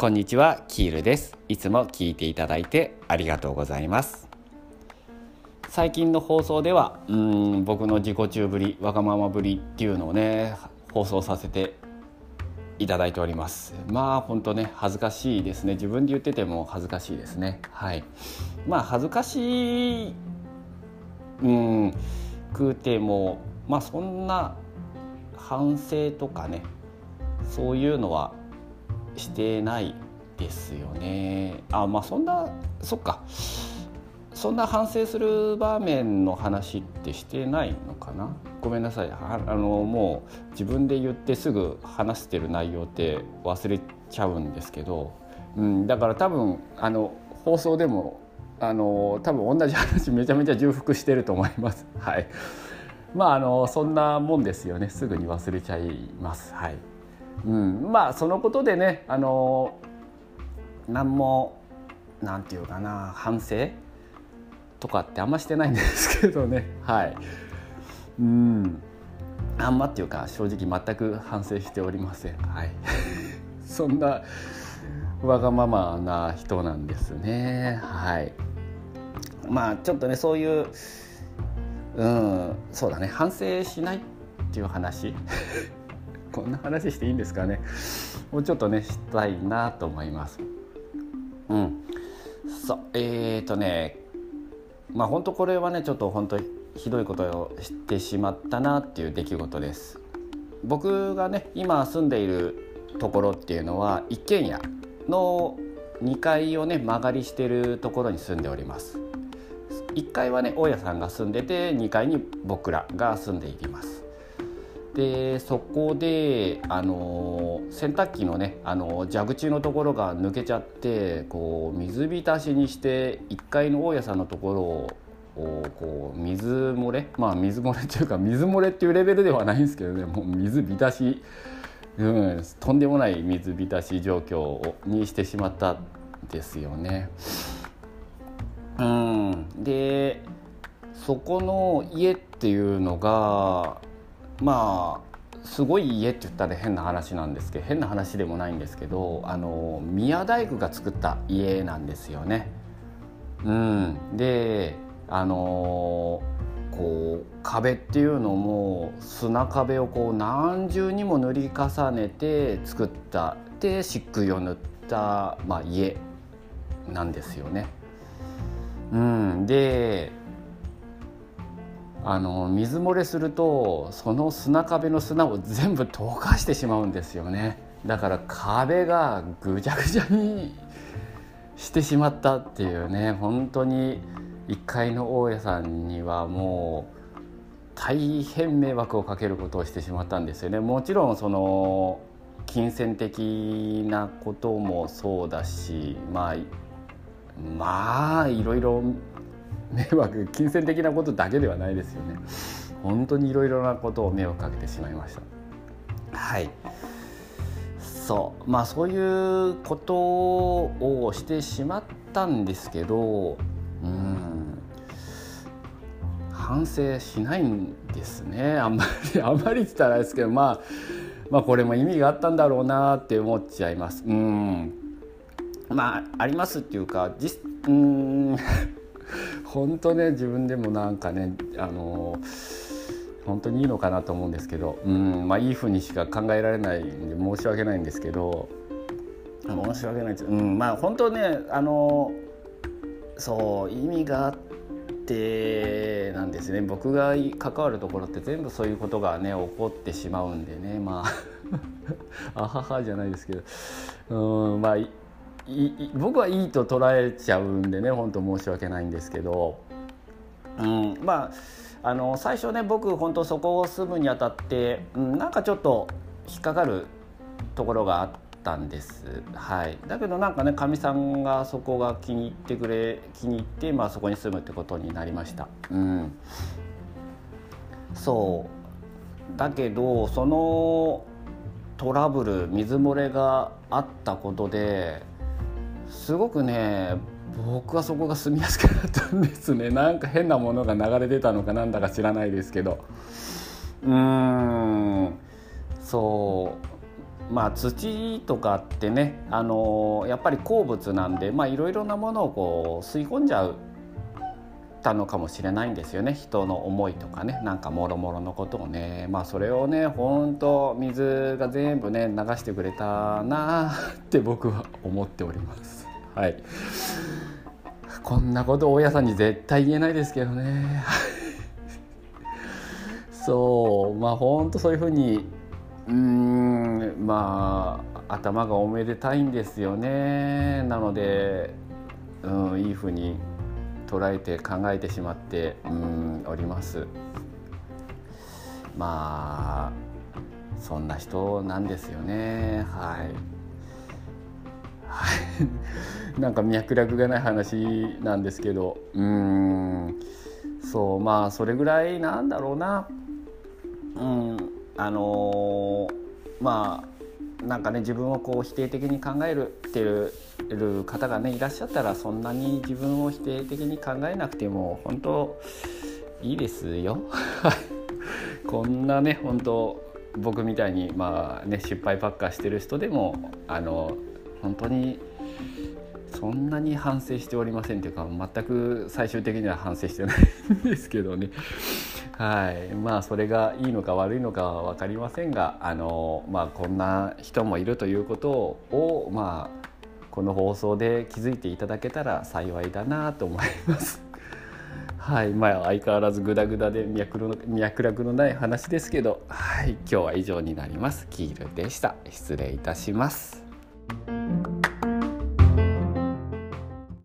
こんにちはキールです。いつも聞いていただいてありがとうございます。最近の放送ではうん僕の自己中ぶりわがままぶりっていうのをね放送させていただいております。まあ本当ね恥ずかしいですね。自分で言ってても恥ずかしいですね。はい。まあ恥ずかしいうんくてもまあそんな反省とかねそういうのはしてないですよね。あまあそんなそっか。そんな反省する場面の話ってしてないのかな？ごめんなさい。あのもう自分で言ってすぐ話してる内容って忘れちゃうんですけど、うん、だから多分あの放送でもあの多分同じ話めちゃめちゃ重複してると思います。はい。まああのそんなもんですよね。すぐに忘れちゃいます。はい。うん、まあそのことでねあの何もなんていうかな反省とかってあんましてないんですけどね。はい。うん。あんまっていうか正直全く反省しておりません。はい。そんなわがままな人なんですね。はい。まあちょっとねそういううんそうだね。反省しないっていう話。こんな話していいんですかね。もうちょっとねしたいなと思います。うん。そうえーとねまあ本当これはねちょっと本当ひどいことをしてしまったなっていう出来事です。僕がね今住んでいるところっていうのは一軒家の2階をね間借りしてるところに住んでおります。1階はね大家さんが住んでて2階に僕らが住んでいます。でそこで、あの洗濯機のね、あの蛇口のところが抜けちゃってこう水浸しにして1階の大家さんのところをこう水漏れまあ水漏れ っていうか水漏れっていうレベルではないんですけどねもう水浸し、うん、とんでもない水浸し状況にしてしまったんですよね。うん、でそこの家っていうのがまあすごい家って言ったら変な話なんですけど変な話でもないんですけどあの宮大工が作った家なんですよね。うん、であのこう壁っていうのも砂壁をこう何重にも塗り重ねて作ったで漆喰を塗った、まあ、家なんですよね。うん、であの水漏れするとその砂壁の砂を全部溶かしてしまうんですよね。だから壁がぐちゃぐちゃにしてしまったっていうね本当に1階の大家さんにはもう大変迷惑をかけることをしてしまったんですよね。もちろんその金銭的なこともそうだしまあまあいろいろ迷惑金銭的なことだけではないですよね。本当にいろいろなことを迷惑かけてしまいました。はい。そう。まあそういうことをしてしまったんですけどうん。反省しないんですね。あんまり あんまりって言ったらですけどまあまあこれも意味があったんだろうなって思っちゃいます。うん。まあありますっていうか実うん。本当ね自分でもなんかねあの本当にいいのかなと思うんですけど、うんまあ、いいふうにしか考えられないんで申し訳ないんですけど申し訳ないです、うん、まあ本当ねあのそう意味があってなんですね。僕が関わるところって全部そういうことがね起こってしまうんでね。まあ あははじゃないですけどうんまあ僕はいいと捉えちゃうんでね本当申し訳ないんですけど、うん、まああの最初ね僕本当そこを住むにあたって、うん、なんかちょっと引っかかるところがあったんです、はい、だけどなんかねかみさんがそこが気に入ってくれ気に入って、まあ、そこに住むってことになりました。うん、そう。だけどそのトラブル水漏れがあったことですごくね僕はそこが住みやすくなったんですね。なんか変なものが流れ出たのかなんだか知らないですけど。うーん。そう。まあ、土とかってね、あのやっぱり鉱物なんでいろいろなものをこう吸い込んじゃうたのかもしれないんですよね。人の思いとかね。なんかもろもろのことをね。まあそれをねほんと水が全部ね流してくれたなって僕は思っております。はい。こんなこと大家さんに絶対言えないですけどね。そう。まあほんとそういうふうにうんまあ頭がおめでたいんですよね。なので、うん、いいふうに捉えて考えてしまってうんおります。まあそんな人なんですよね。はいはい。なんか脈絡がない話なんですけど。うん。そうまあそれぐらいなんだろうな。うん。あのー、まあなんかね自分をこう否定的に考えるってるる方がねいらっしゃったらそんなに自分を否定的に考えなくても本当いいですよ。こんなね本当僕みたいにまあね失敗ばっかしてる人でもあの本当にそんなに反省しておりませんというか全く最終的には反省してないんですけどねはいまあそれがいいのか悪いのかは分かりませんがあの、まあ、こんな人もいるということをまあこの放送で気づいていただけたら幸いだなと思います。はいまあ、相変わらずグダグダで脈絡のない話ですけど、はい、今日は以上になります。キールでした。失礼いたします。